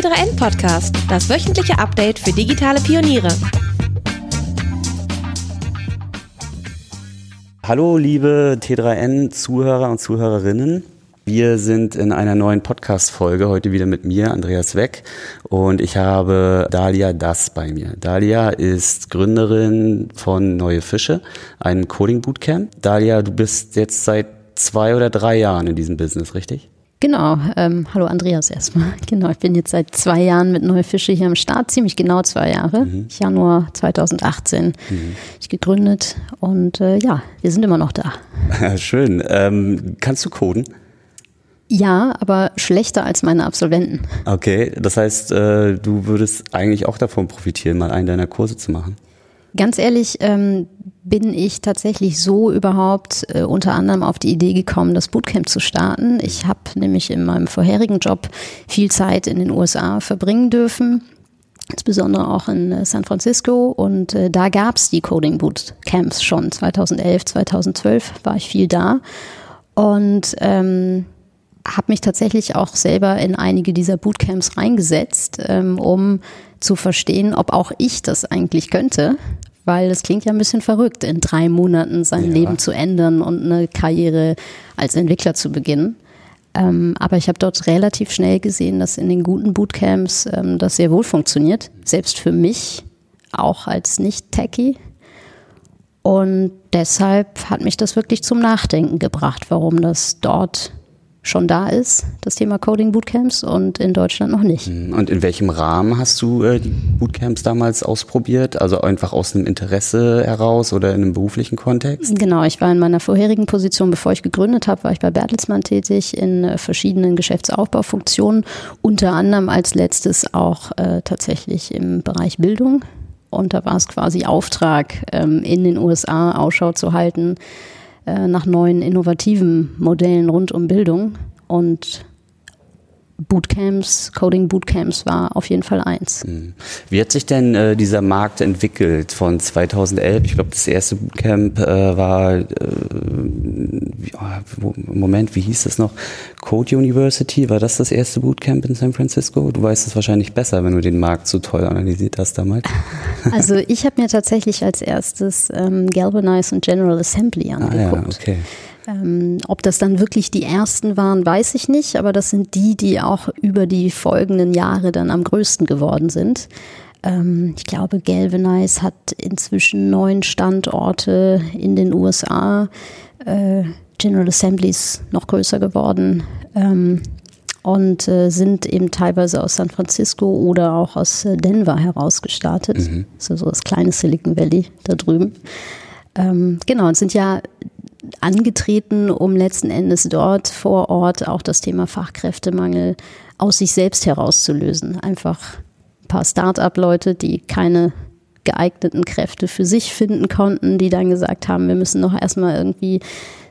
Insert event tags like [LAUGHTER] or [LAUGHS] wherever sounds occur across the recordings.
T3N Podcast, das wöchentliche Update für digitale Pioniere. Hallo liebe T3N Zuhörer und Zuhörerinnen. Wir sind in einer neuen Podcast-Folge, heute wieder mit mir, Andreas Weck, und ich habe Dalia Das bei mir. Dalia ist Gründerin von Neue Fische, einem Coding-Bootcamp. Dalia, du bist jetzt seit zwei oder drei Jahren in diesem Business, richtig? Genau, ähm, hallo Andreas erstmal. [LAUGHS] Genau, ich bin jetzt seit zwei Jahren mit Neue Fische hier am Start, ziemlich genau zwei Jahre. Mhm. Januar 2018 mhm. ich gegründet und äh, ja, wir sind immer noch da. [LAUGHS] Schön. Ähm, kannst du coden? Ja, aber schlechter als meine Absolventen. Okay, das heißt, äh, du würdest eigentlich auch davon profitieren, mal einen deiner Kurse zu machen. Ganz ehrlich, ähm, bin ich tatsächlich so überhaupt äh, unter anderem auf die Idee gekommen, das Bootcamp zu starten. Ich habe nämlich in meinem vorherigen Job viel Zeit in den USA verbringen dürfen insbesondere auch in äh, San Francisco. Und äh, da gab es die Coding Bootcamps schon. 2011, 2012 war ich viel da. Und ähm, habe mich tatsächlich auch selber in einige dieser Bootcamps reingesetzt, ähm, um zu verstehen, ob auch ich das eigentlich könnte weil es klingt ja ein bisschen verrückt, in drei Monaten sein ja. Leben zu ändern und eine Karriere als Entwickler zu beginnen. Ähm, aber ich habe dort relativ schnell gesehen, dass in den guten Bootcamps ähm, das sehr wohl funktioniert, selbst für mich, auch als Nicht-Techie. Und deshalb hat mich das wirklich zum Nachdenken gebracht, warum das dort schon da ist, das Thema Coding Bootcamps und in Deutschland noch nicht. Mhm. Und in welchem Rahmen hast du äh, die Bootcamps damals ausprobiert? Also einfach aus einem Interesse heraus oder in einem beruflichen Kontext? Genau, ich war in meiner vorherigen Position, bevor ich gegründet habe, war ich bei Bertelsmann tätig in äh, verschiedenen Geschäftsaufbaufunktionen, unter anderem als letztes auch äh, tatsächlich im Bereich Bildung. Und da war es quasi Auftrag, ähm, in den USA Ausschau zu halten, nach neuen innovativen Modellen rund um Bildung. Und Bootcamps, Coding Bootcamps war auf jeden Fall eins. Hm. Wie hat sich denn äh, dieser Markt entwickelt von 2011? Ich glaube, das erste Bootcamp äh, war, äh, Moment, wie hieß das noch? Code University, war das das erste Bootcamp in San Francisco? Du weißt es wahrscheinlich besser, wenn du den Markt so toll analysiert hast damals. [LAUGHS] Also ich habe mir tatsächlich als erstes ähm, Galvanize und General Assembly angeguckt. Ah, ja, okay. Ähm, ob das dann wirklich die ersten waren, weiß ich nicht, aber das sind die, die auch über die folgenden Jahre dann am größten geworden sind. Ähm, ich glaube, Galvanize hat inzwischen neun Standorte in den USA. Äh, General Assemblies noch größer geworden. Ähm, und äh, sind eben teilweise aus San Francisco oder auch aus äh, Denver herausgestartet. Mhm. Also so das kleine Silicon Valley da drüben. Ähm, genau, und sind ja angetreten, um letzten Endes dort vor Ort auch das Thema Fachkräftemangel aus sich selbst herauszulösen. Einfach ein paar Start-up-Leute, die keine geeigneten Kräfte für sich finden konnten, die dann gesagt haben, wir müssen noch erstmal irgendwie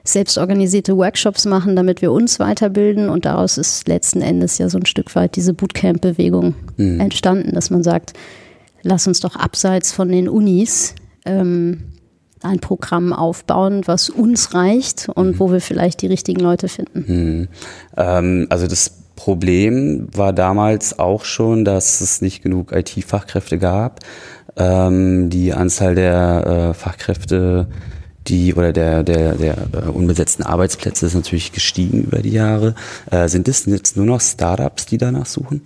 selbstorganisierte Workshops machen, damit wir uns weiterbilden. Und daraus ist letzten Endes ja so ein Stück weit diese Bootcamp-Bewegung mhm. entstanden, dass man sagt, lass uns doch abseits von den Unis ähm, ein Programm aufbauen, was uns reicht und mhm. wo wir vielleicht die richtigen Leute finden. Mhm. Ähm, also das Problem war damals auch schon, dass es nicht genug IT-Fachkräfte gab. Ähm, die Anzahl der äh, Fachkräfte, die oder der der der äh, unbesetzten Arbeitsplätze ist natürlich gestiegen über die Jahre. Äh, sind es jetzt nur noch Startups, die danach suchen?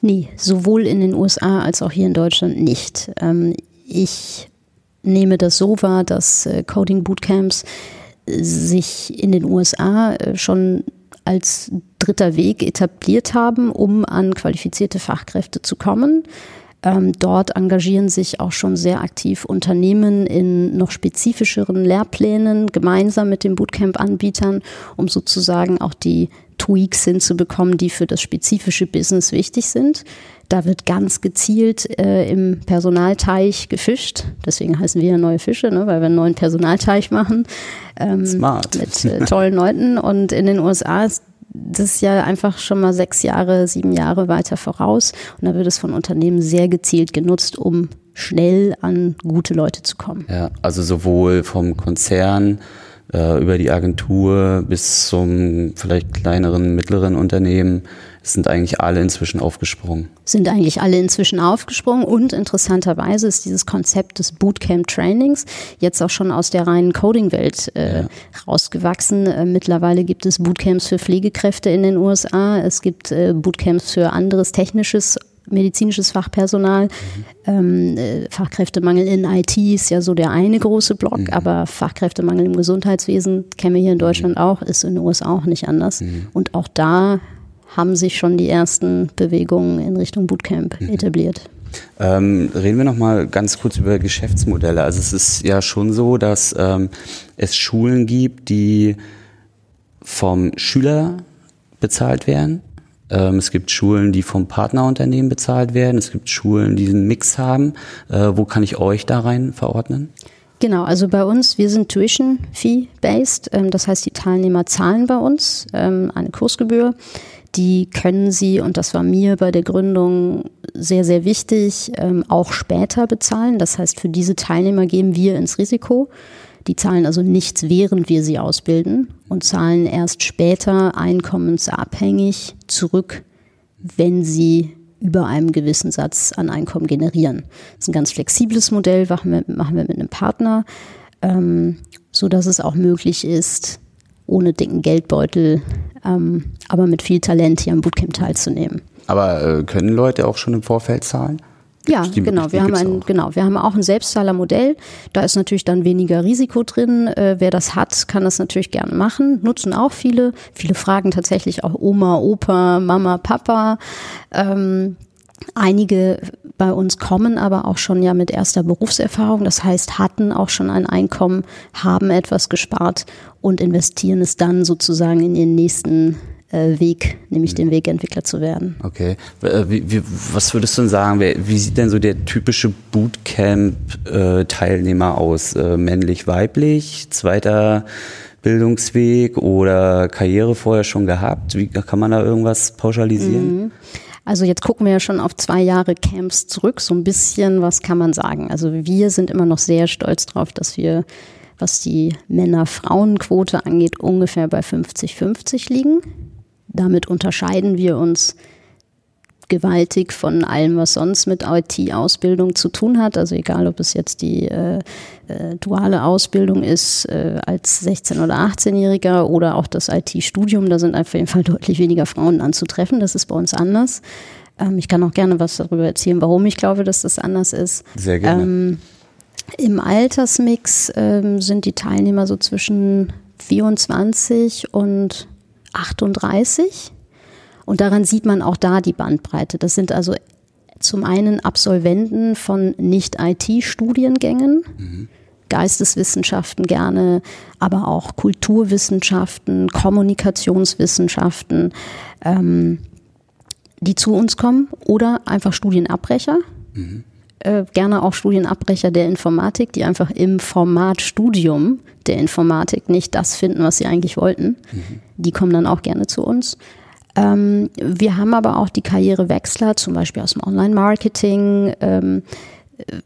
Nee, sowohl in den USA als auch hier in Deutschland nicht. Ähm, ich nehme das so wahr, dass äh, Coding Bootcamps äh, sich in den USA äh, schon als dritter Weg etabliert haben, um an qualifizierte Fachkräfte zu kommen. Ähm, dort engagieren sich auch schon sehr aktiv Unternehmen in noch spezifischeren Lehrplänen gemeinsam mit den Bootcamp-Anbietern, um sozusagen auch die Tweaks hinzubekommen, die für das spezifische Business wichtig sind. Da wird ganz gezielt äh, im Personalteich gefischt. Deswegen heißen wir ja neue Fische, ne? weil wir einen neuen Personalteich machen. Ähm, Smart. Mit äh, tollen Leuten. Und in den USA ist das ja einfach schon mal sechs Jahre, sieben Jahre weiter voraus. Und da wird es von Unternehmen sehr gezielt genutzt, um schnell an gute Leute zu kommen. Ja, also sowohl vom Konzern äh, über die Agentur bis zum vielleicht kleineren, mittleren Unternehmen sind eigentlich alle inzwischen aufgesprungen. Sind eigentlich alle inzwischen aufgesprungen und interessanterweise ist dieses Konzept des Bootcamp-Trainings jetzt auch schon aus der reinen Coding-Welt äh, ja. rausgewachsen. Äh, mittlerweile gibt es Bootcamps für Pflegekräfte in den USA, es gibt äh, Bootcamps für anderes technisches medizinisches Fachpersonal. Mhm. Ähm, äh, Fachkräftemangel in IT ist ja so der eine große Block, mhm. aber Fachkräftemangel im Gesundheitswesen kennen wir hier in mhm. Deutschland mhm. auch, ist in den USA auch nicht anders. Mhm. Und auch da haben sich schon die ersten Bewegungen in Richtung Bootcamp mhm. etabliert. Ähm, reden wir noch mal ganz kurz über Geschäftsmodelle. Also es ist ja schon so, dass ähm, es Schulen gibt, die vom Schüler bezahlt werden ähm, es gibt Schulen, die vom Partnerunternehmen bezahlt werden. Es gibt Schulen, die einen Mix haben. Äh, wo kann ich euch da rein verordnen? Genau, also bei uns, wir sind Tuition Fee based. Ähm, das heißt, die Teilnehmer zahlen bei uns ähm, eine Kursgebühr. Die können sie, und das war mir bei der Gründung sehr, sehr wichtig, auch später bezahlen. Das heißt, für diese Teilnehmer gehen wir ins Risiko. Die zahlen also nichts, während wir sie ausbilden und zahlen erst später einkommensabhängig zurück, wenn sie über einem gewissen Satz an Einkommen generieren. Das ist ein ganz flexibles Modell, machen wir, machen wir mit einem Partner, ähm, so dass es auch möglich ist, ohne dicken Geldbeutel, ähm, aber mit viel Talent hier am Bootcamp teilzunehmen. Aber äh, können Leute auch schon im Vorfeld zahlen? Ja, genau. Wir haben ein, genau. Wir haben auch ein Selbstzahlermodell. Da ist natürlich dann weniger Risiko drin. Äh, wer das hat, kann das natürlich gerne machen. Nutzen auch viele. Viele fragen tatsächlich auch Oma, Opa, Mama, Papa. Ähm, einige bei uns kommen aber auch schon ja mit erster Berufserfahrung. Das heißt, hatten auch schon ein Einkommen, haben etwas gespart und investieren es dann sozusagen in ihren nächsten äh, Weg, nämlich den Weg Entwickler zu werden. Okay. Äh, wie, wie, was würdest du denn sagen, wie sieht denn so der typische Bootcamp-Teilnehmer aus? Äh, männlich, weiblich, zweiter Bildungsweg oder Karriere vorher schon gehabt? Wie kann man da irgendwas pauschalisieren? Mhm. Also jetzt gucken wir ja schon auf zwei Jahre Camps zurück. So ein bisschen, was kann man sagen? Also wir sind immer noch sehr stolz drauf, dass wir, was die Männer-Frauen-Quote angeht, ungefähr bei 50-50 liegen. Damit unterscheiden wir uns gewaltig von allem, was sonst mit IT-Ausbildung zu tun hat. Also egal, ob es jetzt die äh, äh, duale Ausbildung ist äh, als 16- oder 18-Jähriger oder auch das IT-Studium, da sind auf jeden Fall deutlich weniger Frauen anzutreffen. Das ist bei uns anders. Ähm, ich kann auch gerne was darüber erzählen, warum ich glaube, dass das anders ist. Sehr gerne. Ähm, Im Altersmix ähm, sind die Teilnehmer so zwischen 24 und 38. Und daran sieht man auch da die Bandbreite. Das sind also zum einen Absolventen von Nicht-IT-Studiengängen, mhm. Geisteswissenschaften gerne, aber auch Kulturwissenschaften, Kommunikationswissenschaften, ähm, die zu uns kommen oder einfach Studienabbrecher. Mhm. Gerne auch Studienabbrecher der Informatik, die einfach im Format Studium der Informatik nicht das finden, was sie eigentlich wollten. Mhm. Die kommen dann auch gerne zu uns. Ähm, wir haben aber auch die Karrierewechsler, zum Beispiel aus dem Online-Marketing, ähm,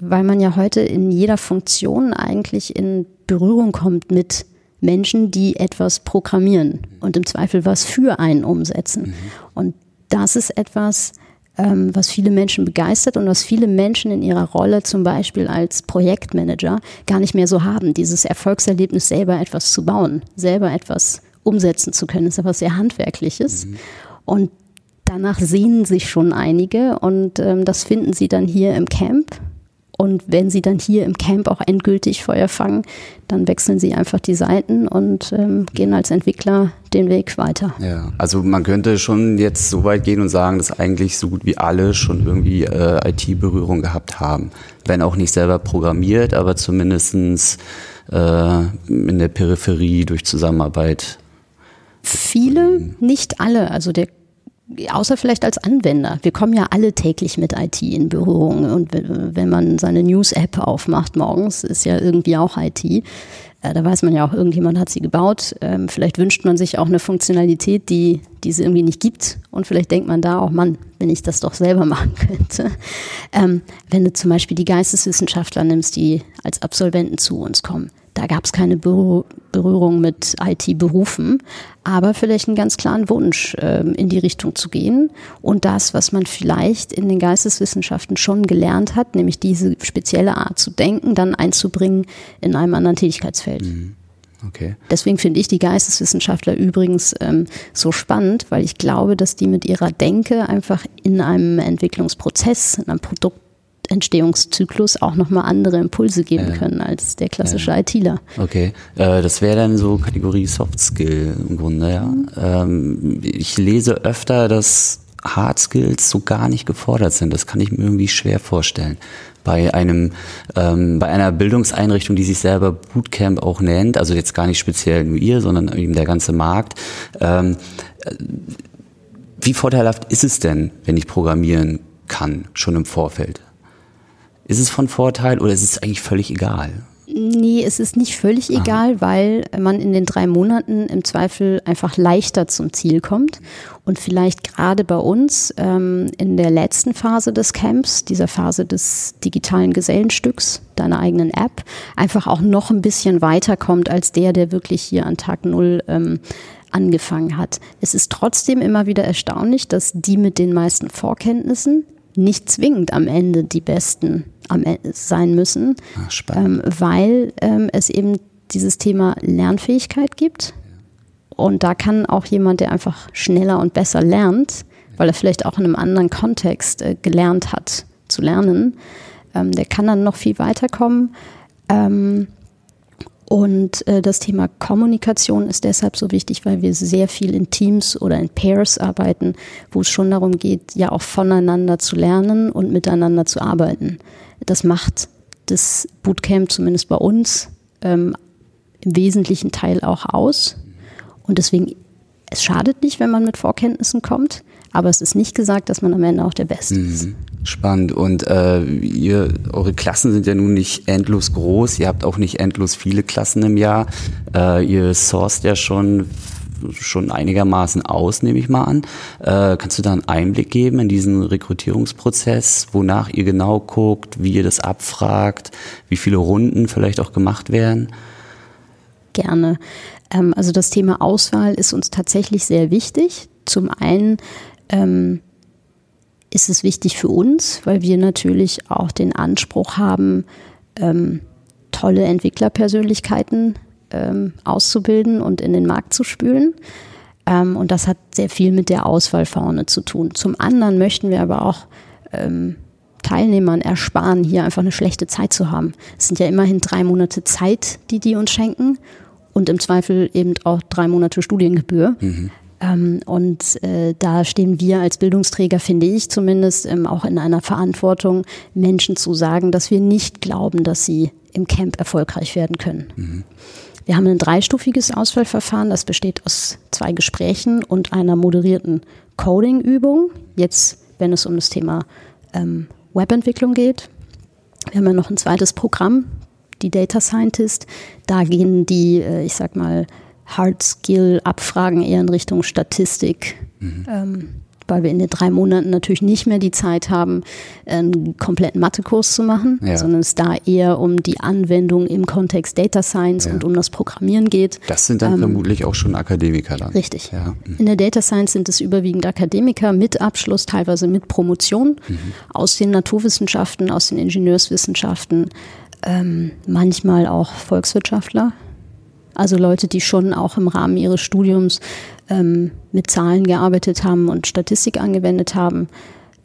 weil man ja heute in jeder Funktion eigentlich in Berührung kommt mit Menschen, die etwas programmieren und im Zweifel was für einen umsetzen. Mhm. Und das ist etwas, ähm, was viele Menschen begeistert und was viele Menschen in ihrer Rolle zum Beispiel als Projektmanager gar nicht mehr so haben. Dieses Erfolgserlebnis, selber etwas zu bauen, selber etwas umsetzen zu können, ist etwas sehr Handwerkliches. Mhm. Und danach sehnen sich schon einige und ähm, das finden sie dann hier im Camp und wenn sie dann hier im Camp auch endgültig Feuer fangen, dann wechseln sie einfach die Seiten und ähm, gehen als Entwickler den Weg weiter. Ja, also man könnte schon jetzt so weit gehen und sagen, dass eigentlich so gut wie alle schon irgendwie äh, IT-Berührung gehabt haben. Wenn auch nicht selber programmiert, aber zumindestens äh, in der Peripherie durch Zusammenarbeit. Viele, nicht alle. Also der außer vielleicht als Anwender. Wir kommen ja alle täglich mit IT in Berührung und wenn man seine News-App aufmacht morgens, ist ja irgendwie auch IT. Äh, da weiß man ja auch, irgendjemand hat sie gebaut. Ähm, vielleicht wünscht man sich auch eine Funktionalität, die, die es irgendwie nicht gibt. Und vielleicht denkt man da auch, Mann, wenn ich das doch selber [LAUGHS] machen könnte. Ähm, wenn du zum Beispiel die Geisteswissenschaftler nimmst, die als Absolventen zu uns kommen, da gab es keine Berührung mit IT-Berufen, aber vielleicht einen ganz klaren Wunsch, ähm, in die Richtung zu gehen. Und das, was man vielleicht in den Geisteswissenschaften schon gelernt hat, nämlich diese spezielle Art zu denken, dann einzubringen in einem anderen Tätigkeitsfeld. Mhm. Okay. Deswegen finde ich die Geisteswissenschaftler übrigens ähm, so spannend, weil ich glaube, dass die mit ihrer Denke einfach in einem Entwicklungsprozess, in einem Produkt Entstehungszyklus auch nochmal andere Impulse geben ja. können als der klassische ja. ITler. Okay, äh, das wäre dann so Kategorie Soft Skill im Grunde, ja. Mhm. Ähm, ich lese öfter, dass Hard Skills so gar nicht gefordert sind. Das kann ich mir irgendwie schwer vorstellen. Bei einem, ähm, bei einer Bildungseinrichtung, die sich selber Bootcamp auch nennt, also jetzt gar nicht speziell nur ihr, sondern eben der ganze Markt. Ähm, äh, wie vorteilhaft ist es denn, wenn ich programmieren kann, schon im Vorfeld? Ist es von Vorteil oder ist es eigentlich völlig egal? Nee, es ist nicht völlig Aha. egal, weil man in den drei Monaten im Zweifel einfach leichter zum Ziel kommt und vielleicht gerade bei uns ähm, in der letzten Phase des Camps, dieser Phase des digitalen Gesellenstücks, deiner eigenen App, einfach auch noch ein bisschen weiterkommt als der, der wirklich hier an Tag Null ähm, angefangen hat. Es ist trotzdem immer wieder erstaunlich, dass die mit den meisten Vorkenntnissen nicht zwingend am Ende die Besten am Ende sein müssen, ah, ähm, weil ähm, es eben dieses Thema Lernfähigkeit gibt. Und da kann auch jemand, der einfach schneller und besser lernt, weil er vielleicht auch in einem anderen Kontext äh, gelernt hat zu lernen, ähm, der kann dann noch viel weiterkommen. Ähm, und äh, das Thema Kommunikation ist deshalb so wichtig, weil wir sehr viel in Teams oder in Pairs arbeiten, wo es schon darum geht, ja auch voneinander zu lernen und miteinander zu arbeiten. Das macht das Bootcamp zumindest bei uns ähm, im wesentlichen Teil auch aus. Und deswegen, es schadet nicht, wenn man mit Vorkenntnissen kommt, aber es ist nicht gesagt, dass man am Ende auch der Beste mhm. ist. Spannend. Und äh, ihr, eure Klassen sind ja nun nicht endlos groß. Ihr habt auch nicht endlos viele Klassen im Jahr. Äh, ihr sourced ja schon schon einigermaßen aus, nehme ich mal an. Äh, kannst du da einen Einblick geben in diesen Rekrutierungsprozess, wonach ihr genau guckt, wie ihr das abfragt, wie viele Runden vielleicht auch gemacht werden? Gerne. Ähm, also das Thema Auswahl ist uns tatsächlich sehr wichtig. Zum einen ähm, ist es wichtig für uns, weil wir natürlich auch den Anspruch haben, ähm, tolle Entwicklerpersönlichkeiten ähm, auszubilden und in den Markt zu spülen. Ähm, und das hat sehr viel mit der Auswahl vorne zu tun. Zum anderen möchten wir aber auch ähm, Teilnehmern ersparen, hier einfach eine schlechte Zeit zu haben. Es sind ja immerhin drei Monate Zeit, die die uns schenken und im Zweifel eben auch drei Monate Studiengebühr. Mhm. Ähm, und äh, da stehen wir als Bildungsträger, finde ich zumindest, ähm, auch in einer Verantwortung, Menschen zu sagen, dass wir nicht glauben, dass sie im Camp erfolgreich werden können. Mhm. Wir haben ein dreistufiges Auswahlverfahren, das besteht aus zwei Gesprächen und einer moderierten Coding-Übung. Jetzt, wenn es um das Thema ähm, Webentwicklung geht. Wir haben ja noch ein zweites Programm, die Data Scientist. Da gehen die, äh, ich sag mal, Hard-Skill-Abfragen eher in Richtung Statistik. Mhm. Ähm, weil wir in den drei Monaten natürlich nicht mehr die Zeit haben, einen kompletten Mathekurs zu machen, ja. sondern es da eher um die Anwendung im Kontext Data Science ja. und um das Programmieren geht. Das sind dann ähm, vermutlich auch schon Akademiker dann. Richtig. Ja. Mhm. In der Data Science sind es überwiegend Akademiker mit Abschluss, teilweise mit Promotion mhm. aus den Naturwissenschaften, aus den Ingenieurswissenschaften, ähm, manchmal auch Volkswirtschaftler. Also Leute, die schon auch im Rahmen ihres Studiums ähm, mit Zahlen gearbeitet haben und Statistik angewendet haben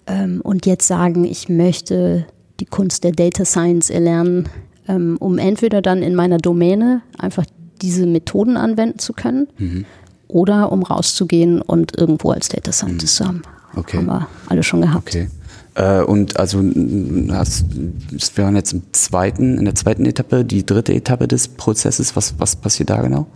ähm, und jetzt sagen, ich möchte die Kunst der Data Science erlernen, ähm, um entweder dann in meiner Domäne einfach diese Methoden anwenden zu können mhm. oder um rauszugehen und irgendwo als Data Scientist mhm. zu haben. Okay. Haben wir alle schon gehabt. Okay. Äh, und also hast, wir waren jetzt im zweiten, in der zweiten Etappe, die dritte Etappe des Prozesses. Was, was passiert da genau?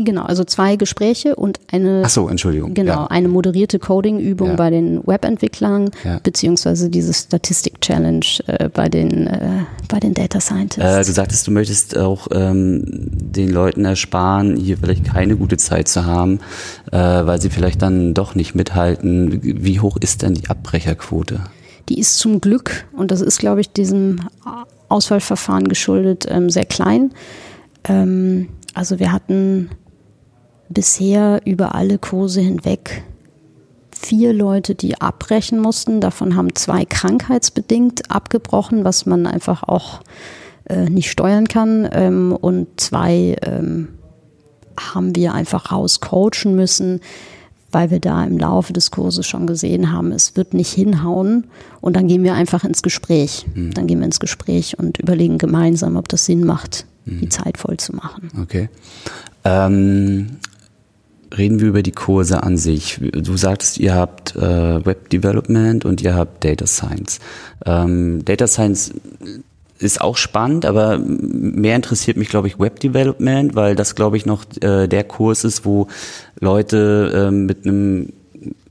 Genau, also zwei Gespräche und eine, Ach so, Entschuldigung. Genau, ja. eine moderierte Coding-Übung ja. bei den Webentwicklern, ja. beziehungsweise diese Statistik-Challenge äh, bei, den, äh, bei den Data Scientists. Äh, du sagtest, du möchtest auch ähm, den Leuten ersparen, hier vielleicht keine gute Zeit zu haben, äh, weil sie vielleicht dann doch nicht mithalten. Wie hoch ist denn die Abbrecherquote? Die ist zum Glück, und das ist, glaube ich, diesem Auswahlverfahren geschuldet, ähm, sehr klein. Ähm, also wir hatten bisher über alle Kurse hinweg vier Leute, die abbrechen mussten. Davon haben zwei krankheitsbedingt abgebrochen, was man einfach auch äh, nicht steuern kann. Ähm, und zwei ähm, haben wir einfach rauscoachen müssen, weil wir da im Laufe des Kurses schon gesehen haben, es wird nicht hinhauen. Und dann gehen wir einfach ins Gespräch. Mhm. Dann gehen wir ins Gespräch und überlegen gemeinsam, ob das Sinn macht, mhm. die Zeit voll zu machen. Okay. Ähm, reden wir über die Kurse an sich. Du sagtest, ihr habt äh, Web Development und ihr habt Data Science. Ähm, Data Science ist auch spannend, aber mehr interessiert mich, glaube ich, Web Development, weil das, glaube ich, noch äh, der Kurs ist, wo Leute äh, mit einem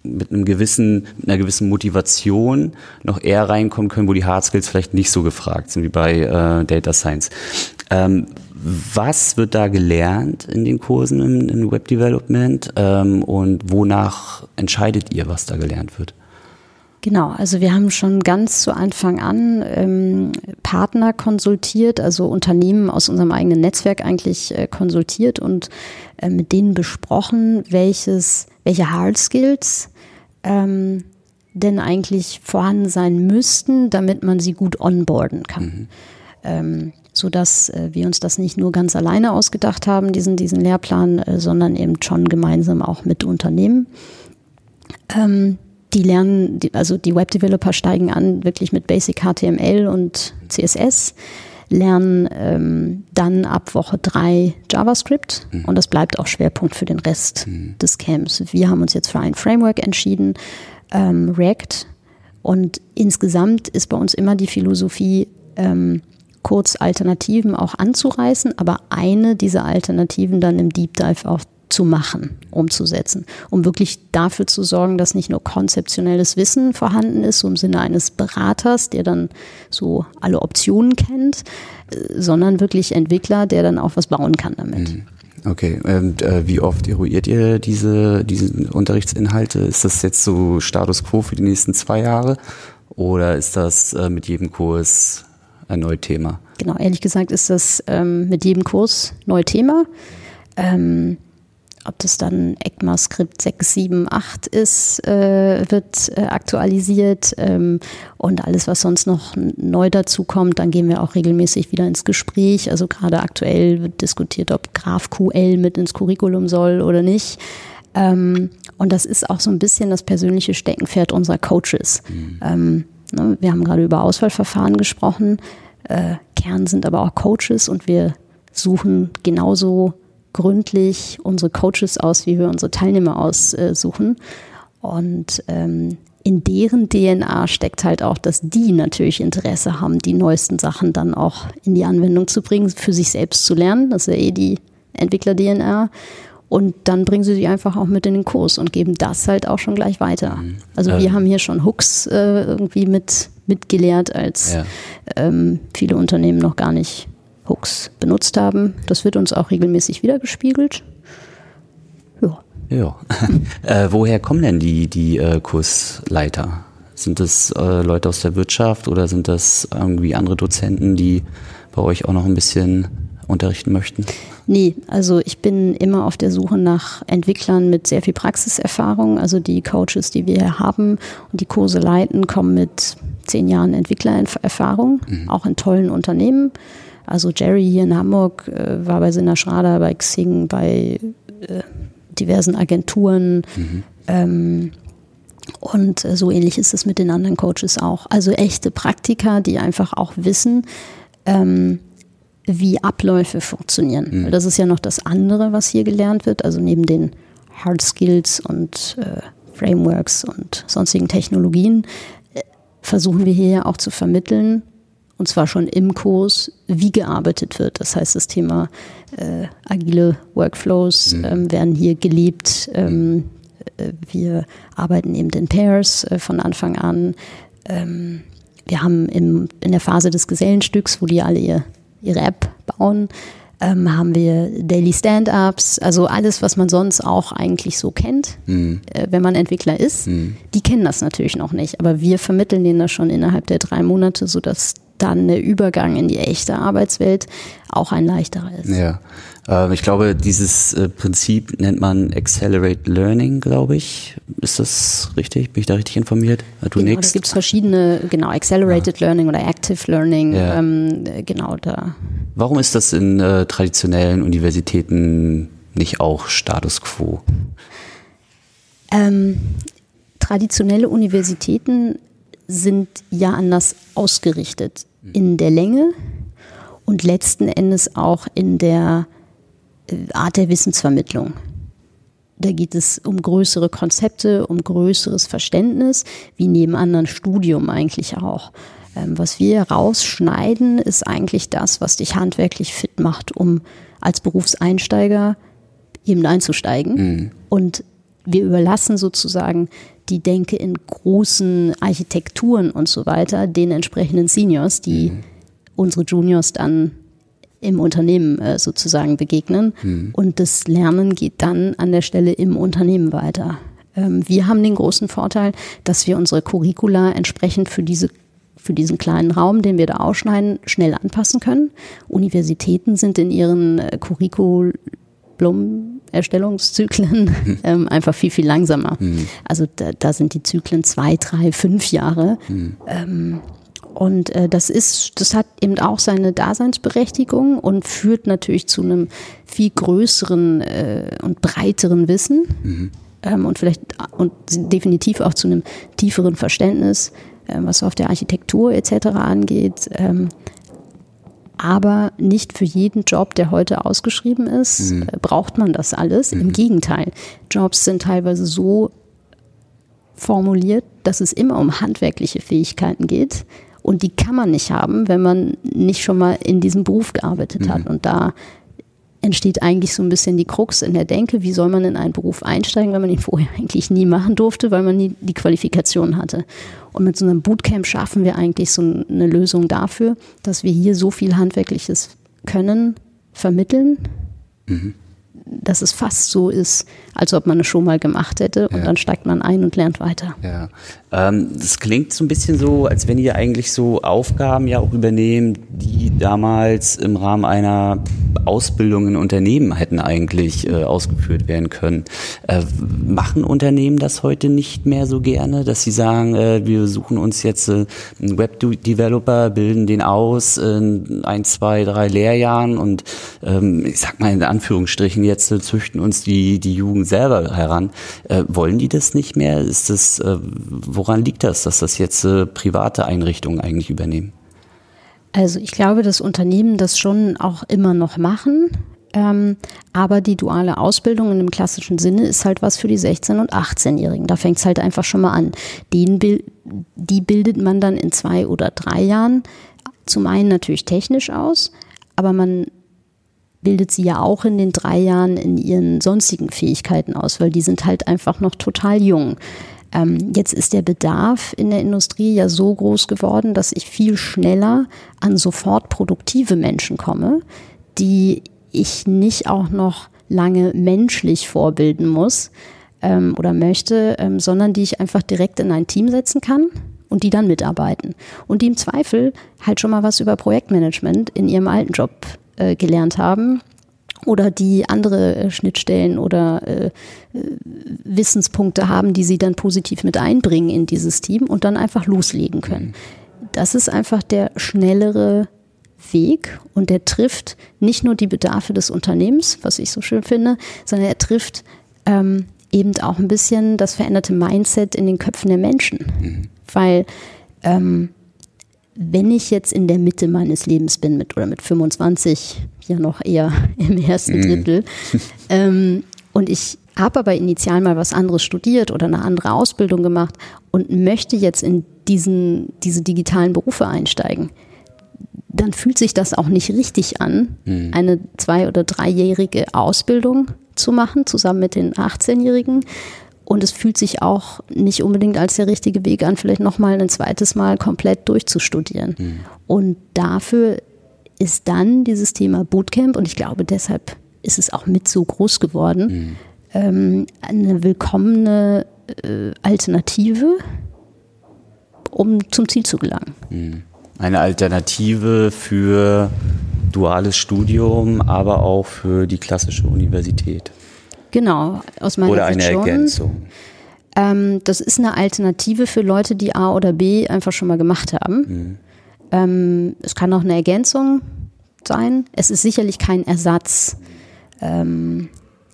mit einem gewissen, mit einer gewissen Motivation noch eher reinkommen können, wo die Hard Skills vielleicht nicht so gefragt sind wie bei äh, Data Science. Ähm, was wird da gelernt in den Kursen in, in Web Development ähm, und wonach entscheidet ihr, was da gelernt wird? Genau, also wir haben schon ganz zu Anfang an ähm, Partner konsultiert, also Unternehmen aus unserem eigenen Netzwerk eigentlich äh, konsultiert und äh, mit denen besprochen, welches, welche Hard Skills ähm, denn eigentlich vorhanden sein müssten, damit man sie gut onboarden kann. Mhm. Ähm, so dass äh, wir uns das nicht nur ganz alleine ausgedacht haben, diesen, diesen Lehrplan, äh, sondern eben schon gemeinsam auch mit Unternehmen. Ähm, die lernen, also die Web-Developer steigen an wirklich mit Basic HTML und CSS, lernen ähm, dann ab Woche drei JavaScript mhm. und das bleibt auch Schwerpunkt für den Rest mhm. des Camps. Wir haben uns jetzt für ein Framework entschieden, ähm, React. Und insgesamt ist bei uns immer die Philosophie, ähm, kurz Alternativen auch anzureißen, aber eine dieser Alternativen dann im Deep Dive auch zu machen, umzusetzen, um wirklich dafür zu sorgen, dass nicht nur konzeptionelles Wissen vorhanden ist, so im Sinne eines Beraters, der dann so alle Optionen kennt, äh, sondern wirklich Entwickler, der dann auch was bauen kann damit. Mhm. Okay, und äh, wie oft eruiert ihr diese, diese Unterrichtsinhalte? Ist das jetzt so Status quo für die nächsten zwei Jahre oder ist das äh, mit jedem Kurs ein neues Thema? Genau, ehrlich gesagt ist das ähm, mit jedem Kurs neu Thema. Ähm, ob das dann ECMAScript 6, 7, 8 ist, äh, wird äh, aktualisiert ähm, und alles, was sonst noch neu dazu kommt, dann gehen wir auch regelmäßig wieder ins Gespräch. Also gerade aktuell wird diskutiert, ob GraphQL mit ins Curriculum soll oder nicht. Ähm, und das ist auch so ein bisschen das persönliche Steckenpferd unserer Coaches. Mhm. Ähm, ne, wir haben gerade über Auswahlverfahren gesprochen. Äh, Kern sind aber auch Coaches und wir suchen genauso gründlich unsere Coaches aus, wie wir unsere Teilnehmer aussuchen. Und ähm, in deren DNA steckt halt auch, dass die natürlich Interesse haben, die neuesten Sachen dann auch in die Anwendung zu bringen, für sich selbst zu lernen. Das ist ja eh die Entwickler-DNA. Und dann bringen sie die einfach auch mit in den Kurs und geben das halt auch schon gleich weiter. Mhm. Also wir ähm. haben hier schon Hooks äh, irgendwie mit mitgelehrt, als ja. ähm, viele Unternehmen noch gar nicht Hooks benutzt haben. Das wird uns auch regelmäßig wiedergespiegelt. Ja. ja. [LAUGHS] äh, woher kommen denn die, die äh, Kursleiter? Sind das äh, Leute aus der Wirtschaft oder sind das irgendwie andere Dozenten, die bei euch auch noch ein bisschen unterrichten möchten? Nee, also ich bin immer auf der Suche nach Entwicklern mit sehr viel Praxiserfahrung. Also die Coaches, die wir hier haben und die Kurse leiten, kommen mit zehn Jahren Entwicklererfahrung, mhm. auch in tollen Unternehmen. Also Jerry hier in Hamburg äh, war bei Sinna Schrader, bei Xing, bei äh, diversen Agenturen. Mhm. Ähm, und äh, so ähnlich ist es mit den anderen Coaches auch. Also echte Praktiker, die einfach auch wissen, ähm, wie Abläufe funktionieren. Mhm. Das ist ja noch das andere, was hier gelernt wird. Also neben den Hard Skills und äh, Frameworks und sonstigen Technologien äh, versuchen wir hier ja auch zu vermitteln, und zwar schon im Kurs, wie gearbeitet wird. Das heißt, das Thema äh, agile Workflows mhm. ähm, werden hier gelebt. Ähm, äh, wir arbeiten eben in Pairs äh, von Anfang an. Ähm, wir haben im, in der Phase des Gesellenstücks, wo die alle ihr, ihre App bauen, ähm, haben wir Daily Stand-ups, also alles, was man sonst auch eigentlich so kennt, mhm. äh, wenn man Entwickler ist. Mhm. Die kennen das natürlich noch nicht, aber wir vermitteln denen das schon innerhalb der drei Monate, sodass dann der Übergang in die echte Arbeitswelt auch ein leichterer ist. Ja, äh, ich glaube, dieses äh, Prinzip nennt man Accelerate Learning, glaube ich. Ist das richtig? Bin ich da richtig informiert? Du genau, da gibt es verschiedene, genau, Accelerated ja. Learning oder Active Learning, ja. ähm, genau da. Warum ist das in äh, traditionellen Universitäten nicht auch Status quo? Ähm, traditionelle Universitäten sind ja anders ausgerichtet in der Länge und letzten Endes auch in der äh, Art der Wissensvermittlung. Da geht es um größere Konzepte, um größeres Verständnis, wie neben anderen Studium eigentlich auch. Ähm, was wir rausschneiden, ist eigentlich das, was dich handwerklich fit macht, um als Berufseinsteiger eben einzusteigen. Mhm. Und wir überlassen sozusagen die Denke in großen Architekturen und so weiter den entsprechenden Seniors, die mhm. unsere Juniors dann im Unternehmen äh, sozusagen begegnen. Mhm. Und das Lernen geht dann an der Stelle im Unternehmen weiter. Ähm, wir haben den großen Vorteil, dass wir unsere Curricula entsprechend für diese für diesen kleinen Raum, den wir da ausschneiden, schnell anpassen können. Universitäten sind in ihren äh, Curriculum Erstellungszyklen mhm. [LAUGHS] ähm, einfach viel, viel langsamer. Mhm. Also da, da, sind die Zyklen zwei, drei, fünf Jahre. Mhm. Ähm, und äh, das ist, das hat eben auch seine Daseinsberechtigung und führt natürlich zu einem viel größeren äh, und breiteren Wissen mhm. ähm, und vielleicht und definitiv auch zu einem tieferen Verständnis, äh, was auf der Architektur etc. angeht. Aber nicht für jeden Job, der heute ausgeschrieben ist, mhm. Äh, braucht man das alles. Mhm. Im Gegenteil, Jobs sind teilweise so formuliert, dass es immer um handwerkliche Fähigkeiten geht. Und die kann man nicht haben, wenn man nicht schon mal in diesem Beruf gearbeitet mhm. hat. Und da entsteht eigentlich so ein bisschen die Krux in der Denke, wie soll man in einen Beruf einsteigen, wenn man ihn vorher [LAUGHS] eigentlich nie machen durfte, weil man nie die Qualifikation hatte. Und mit so einem Bootcamp schaffen wir eigentlich so eine Lösung dafür, dass wir hier so viel handwerkliches Können vermitteln, mhm. Dass es fast so ist, als ob man es schon mal gemacht hätte und ja. dann steigt man ein und lernt weiter. Ja. Ähm, das klingt so ein bisschen so, als wenn ihr eigentlich so Aufgaben ja auch übernehmen, die damals im Rahmen einer Ausbildung in Unternehmen hätten eigentlich äh, ausgeführt werden können. Äh, machen Unternehmen das heute nicht mehr so gerne, dass sie sagen, äh, wir suchen uns jetzt äh, einen Web-Developer, bilden den aus in ein, zwei, drei Lehrjahren und ähm, ich sag mal in Anführungsstrichen jetzt äh, züchten uns die, die Jugend selber heran. Äh, wollen die das nicht mehr? Ist das, äh, woran liegt das, dass das jetzt äh, private Einrichtungen eigentlich übernehmen? Also ich glaube, dass Unternehmen das schon auch immer noch machen. Ähm, aber die duale Ausbildung in dem klassischen Sinne ist halt was für die 16- und 18-Jährigen. Da fängt es halt einfach schon mal an. Den, die bildet man dann in zwei oder drei Jahren zum einen natürlich technisch aus, aber man bildet sie ja auch in den drei Jahren in ihren sonstigen Fähigkeiten aus, weil die sind halt einfach noch total jung. Ähm, jetzt ist der Bedarf in der Industrie ja so groß geworden, dass ich viel schneller an sofort produktive Menschen komme, die ich nicht auch noch lange menschlich vorbilden muss ähm, oder möchte, ähm, sondern die ich einfach direkt in ein Team setzen kann und die dann mitarbeiten. Und die im Zweifel halt schon mal was über Projektmanagement in ihrem alten Job äh, gelernt haben oder die andere äh, Schnittstellen oder äh, äh, Wissenspunkte haben, die sie dann positiv mit einbringen in dieses Team und dann einfach loslegen können. Das ist einfach der schnellere Weg und der trifft nicht nur die Bedarfe des Unternehmens, was ich so schön finde, sondern er trifft ähm, eben auch ein bisschen das veränderte Mindset in den Köpfen der Menschen. Mhm. Weil ähm, wenn ich jetzt in der Mitte meines Lebens bin mit oder mit 25, ja noch eher [LAUGHS] im ersten mhm. Drittel, mm. [LAUGHS] ähm, und ich habe aber initial mal was anderes studiert oder eine andere Ausbildung gemacht und möchte jetzt in diesen, diese digitalen Berufe einsteigen, dann fühlt sich das auch nicht richtig an, mhm. eine zwei- oder dreijährige Ausbildung zu machen, zusammen mit den 18-Jährigen, und es fühlt sich auch nicht unbedingt als der richtige Weg an, vielleicht nochmal ein zweites Mal komplett durchzustudieren. Mhm. Und dafür ist dann dieses Thema Bootcamp, und ich glaube, deshalb ist es auch mit so groß geworden, mhm. ähm, eine willkommene äh, Alternative, um zum Ziel zu gelangen. Mhm. Eine Alternative für duales Studium, aber auch für die klassische Universität. Genau, aus meiner Oder eine Sicht schon. Ergänzung. Ähm, das ist eine Alternative für Leute, die A oder B einfach schon mal gemacht haben. Mhm. Ähm, es kann auch eine Ergänzung sein. Es ist sicherlich kein Ersatz, ähm,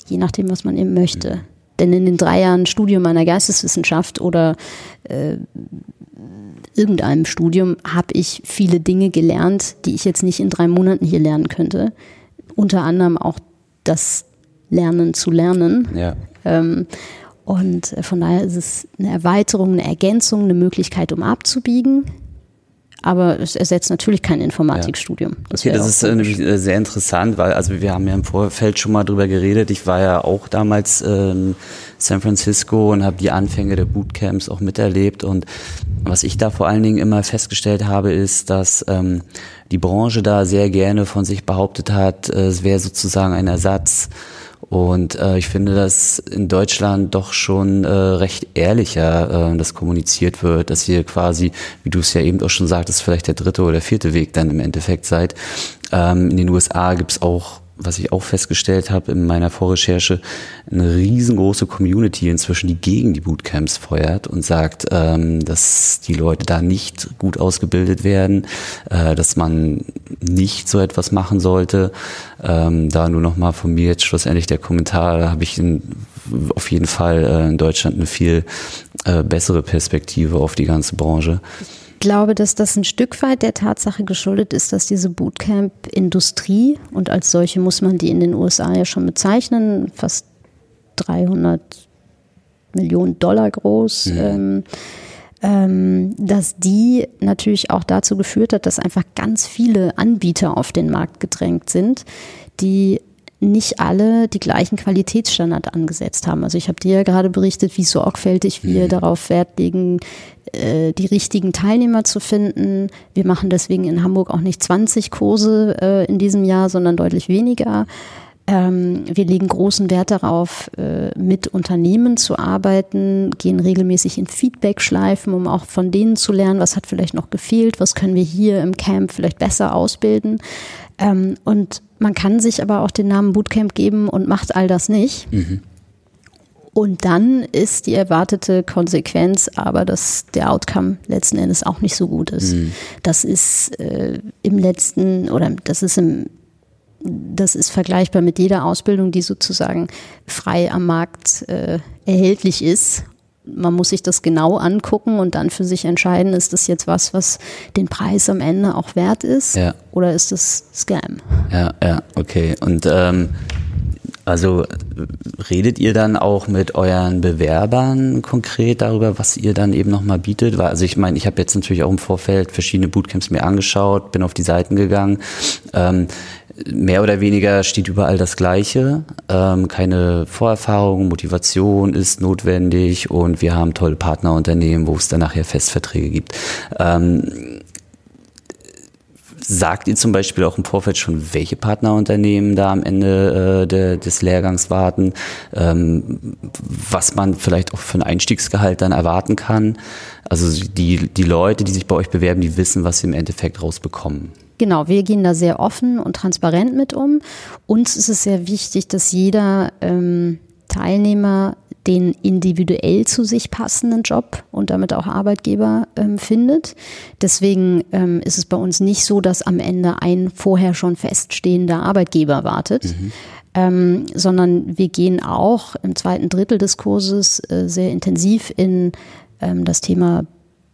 je nachdem, was man eben möchte. Denn in den drei Jahren Studium einer Geisteswissenschaft oder äh, irgendeinem Studium habe ich viele Dinge gelernt, die ich jetzt nicht in drei Monaten hier lernen könnte. Unter anderem auch das Lernen zu lernen. Ja. Ähm, und von daher ist es eine Erweiterung, eine Ergänzung, eine Möglichkeit, um abzubiegen aber es ersetzt natürlich kein Informatikstudium. Das okay, das ist nämlich äh, sehr interessant, weil also wir haben ja im Vorfeld schon mal drüber geredet. Ich war ja auch damals in San Francisco und habe die Anfänge der Bootcamps auch miterlebt und was ich da vor allen Dingen immer festgestellt habe, ist, dass ähm, die Branche da sehr gerne von sich behauptet hat, äh, es wäre sozusagen ein Ersatz und äh, ich finde, dass in Deutschland doch schon äh, recht ehrlicher äh, das kommuniziert wird, dass ihr quasi, wie du es ja eben auch schon sagtest, vielleicht der dritte oder vierte Weg dann im Endeffekt seid. Ähm, in den USA gibt's auch was ich auch festgestellt habe in meiner Vorrecherche, eine riesengroße Community inzwischen, die gegen die Bootcamps feuert und sagt, ähm, dass die Leute da nicht gut ausgebildet werden, äh, dass man nicht so etwas machen sollte. Ähm, da nur noch mal von mir jetzt schlussendlich der Kommentar, da habe ich in, auf jeden Fall äh, in Deutschland eine viel äh, bessere Perspektive auf die ganze Branche glaube, dass das ein Stück weit der Tatsache geschuldet ist, dass diese Bootcamp-Industrie, und als solche muss man die in den USA ja schon bezeichnen, fast 300 Millionen Dollar groß, mhm. ähm, ähm, dass die natürlich auch dazu geführt hat, dass einfach ganz viele Anbieter auf den Markt gedrängt sind, die nicht alle die gleichen Qualitätsstandard angesetzt haben. Also ich habe dir ja gerade berichtet, wie sorgfältig wir mhm. darauf Wert legen, äh, die richtigen Teilnehmer zu finden. Wir machen deswegen in Hamburg auch nicht 20 Kurse äh, in diesem Jahr, sondern deutlich weniger. Ähm, wir legen großen Wert darauf, äh, mit Unternehmen zu arbeiten, gehen regelmäßig in Feedback-Schleifen, um auch von denen zu lernen, was hat vielleicht noch gefehlt, was können wir hier im Camp vielleicht besser ausbilden. Ähm, und man kann sich aber auch den Namen Bootcamp geben und macht all das nicht. Mhm. Und dann ist die erwartete Konsequenz aber, dass der Outcome letzten Endes auch nicht so gut ist. Mhm. Das ist äh, im letzten oder das ist im das ist vergleichbar mit jeder Ausbildung, die sozusagen frei am Markt äh, erhältlich ist man muss sich das genau angucken und dann für sich entscheiden, ist das jetzt was, was den Preis am Ende auch wert ist ja. oder ist das Scam? Ja, ja, okay. Und ähm, also redet ihr dann auch mit euren Bewerbern konkret darüber, was ihr dann eben nochmal bietet? Also ich meine, ich habe jetzt natürlich auch im Vorfeld verschiedene Bootcamps mir angeschaut, bin auf die Seiten gegangen. Ähm, mehr oder weniger steht überall das Gleiche. Ähm, keine Vorerfahrung, Motivation ist notwendig und wir haben tolle Partnerunternehmen, wo es dann nachher Festverträge gibt. Ähm, sagt ihr zum Beispiel auch im Vorfeld schon, welche Partnerunternehmen da am Ende äh, de, des Lehrgangs warten, ähm, was man vielleicht auch für ein Einstiegsgehalt dann erwarten kann? Also die, die Leute, die sich bei euch bewerben, die wissen, was sie im Endeffekt rausbekommen. Genau, wir gehen da sehr offen und transparent mit um. Uns ist es sehr wichtig, dass jeder ähm, Teilnehmer den individuell zu sich passenden Job und damit auch Arbeitgeber ähm, findet. Deswegen ähm, ist es bei uns nicht so, dass am Ende ein vorher schon feststehender Arbeitgeber wartet, mhm. ähm, sondern wir gehen auch im zweiten Drittel des Kurses äh, sehr intensiv in ähm, das Thema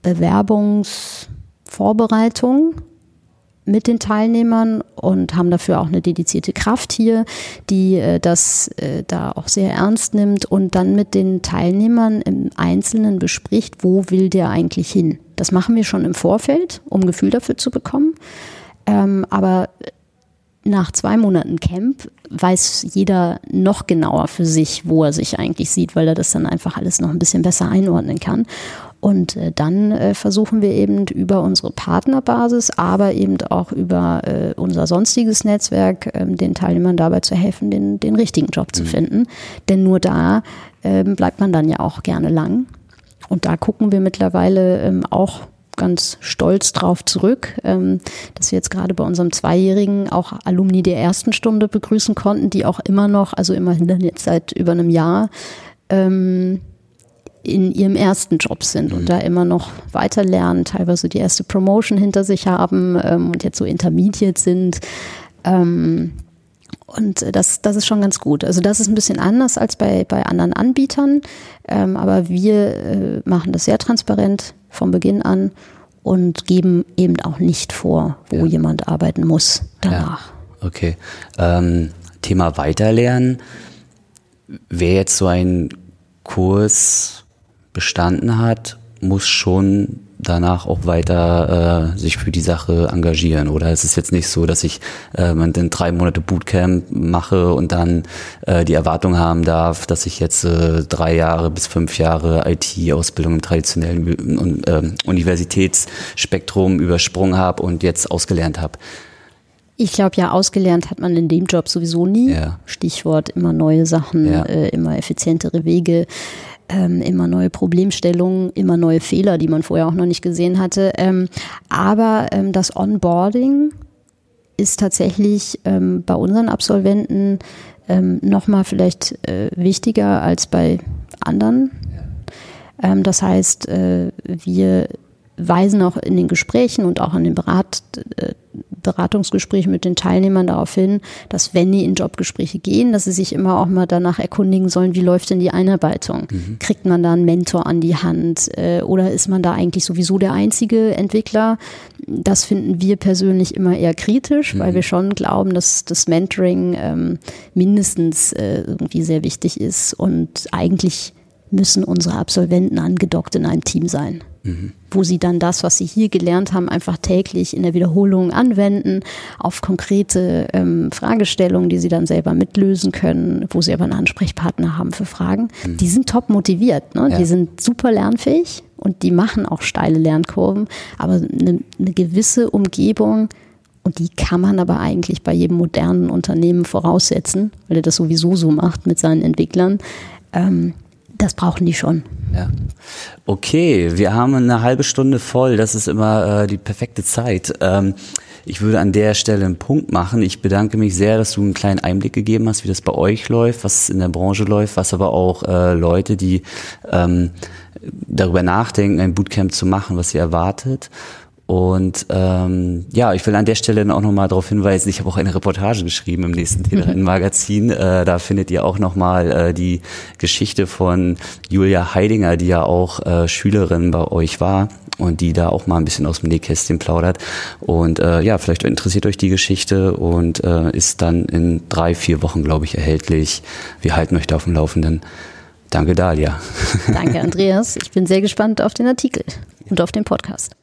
Bewerbungsvorbereitung mit den Teilnehmern und haben dafür auch eine dedizierte Kraft hier, die äh, das äh, da auch sehr ernst nimmt und dann mit den Teilnehmern im Einzelnen bespricht, wo will der eigentlich hin. Das machen wir schon im Vorfeld, um Gefühl dafür zu bekommen. Ähm, aber nach zwei Monaten Camp weiß jeder noch genauer für sich, wo er sich eigentlich sieht, weil er das dann einfach alles noch ein bisschen besser einordnen kann. Und äh, dann äh, versuchen wir eben über unsere Partnerbasis, aber eben auch über äh, unser sonstiges Netzwerk ähm, den Teilnehmern dabei zu helfen, den, den richtigen Job zu mhm. finden. Denn nur da ähm, bleibt man dann ja auch gerne lang. Und da gucken wir mittlerweile ähm, auch ganz stolz drauf zurück, ähm, dass wir jetzt gerade bei unserem Zweijährigen auch Alumni der ersten Stunde begrüßen konnten, die auch immer noch, also immerhin dann jetzt seit über einem Jahr, ähm, in ihrem ersten Job sind und mhm. da immer noch weiter lernen, teilweise die erste Promotion hinter sich haben ähm, und jetzt so Intermediate sind. Ähm, und das, das ist schon ganz gut. Also das ist ein bisschen anders als bei, bei anderen Anbietern, ähm, aber wir äh, machen das sehr transparent vom Beginn an und geben eben auch nicht vor, wo ja. jemand arbeiten muss danach. Ja. Okay. Ähm, Thema Weiterlernen. Wer jetzt so einen Kurs bestanden hat, muss schon danach auch weiter äh, sich für die Sache engagieren. Oder es ist jetzt nicht so, dass ich äh, dann drei Monate Bootcamp mache und dann äh, die Erwartung haben darf, dass ich jetzt äh, drei Jahre bis fünf Jahre IT-Ausbildung im traditionellen äh, Universitätsspektrum übersprungen habe und jetzt ausgelernt habe. Ich glaube ja, ausgelernt hat man in dem Job sowieso nie. Ja. Stichwort immer neue Sachen, ja. äh, immer effizientere Wege ähm, immer neue Problemstellungen, immer neue Fehler, die man vorher auch noch nicht gesehen hatte. Ähm, aber ähm, das Onboarding ist tatsächlich ähm, bei unseren Absolventen ähm, nochmal vielleicht äh, wichtiger als bei anderen. Ähm, das heißt, äh, wir weisen auch in den Gesprächen und auch in den Berat, äh, Beratungsgesprächen mit den Teilnehmern darauf hin, dass wenn die in Jobgespräche gehen, dass sie sich immer auch mal danach erkundigen sollen, wie läuft denn die Einarbeitung? Mhm. Kriegt man da einen Mentor an die Hand äh, oder ist man da eigentlich sowieso der einzige Entwickler? Das finden wir persönlich immer eher kritisch, mhm. weil wir schon glauben, dass das Mentoring ähm, mindestens äh, irgendwie sehr wichtig ist und eigentlich müssen unsere Absolventen angedockt in einem Team sein mhm. Wo sie dann das, was sie hier gelernt haben, einfach täglich in der Wiederholung anwenden, auf konkrete ähm, Fragestellungen, die sie dann selber mitlösen können, wo sie aber einen Ansprechpartner haben für Fragen. Mhm. Die sind top motiviert, ne? Ja. die sind super lernfähig und die machen auch steile Lernkurven, aber eine, eine gewisse Umgebung, und die kann man aber eigentlich bei jedem modernen Unternehmen voraussetzen, weil er das sowieso so macht mit seinen Entwicklern. Ähm, das brauchen die schon. Ja. Okay, wir haben eine halbe Stunde voll. Das ist immer äh, die perfekte Zeit. Ähm, ich würde an der Stelle einen Punkt machen. Ich bedanke mich sehr, dass du einen kleinen Einblick gegeben hast, wie das bei euch läuft, was in der Branche läuft, was aber auch äh, Leute, die ähm, darüber nachdenken, ein Bootcamp zu machen, was sie erwartet. Und ähm, ja, ich will an der Stelle dann auch nochmal darauf hinweisen, ich habe auch eine Reportage geschrieben im nächsten T3N-Magazin. Äh, da findet ihr auch nochmal äh, die Geschichte von Julia Heidinger, die ja auch äh, Schülerin bei euch war und die da auch mal ein bisschen aus dem Nähkästchen plaudert. Und äh, ja, vielleicht interessiert euch die Geschichte und äh, ist dann in drei, vier Wochen, glaube ich, erhältlich. Wir halten euch da auf dem Laufenden. Danke, Dalia. Danke, Andreas. Ich bin sehr gespannt auf den Artikel und auf den Podcast.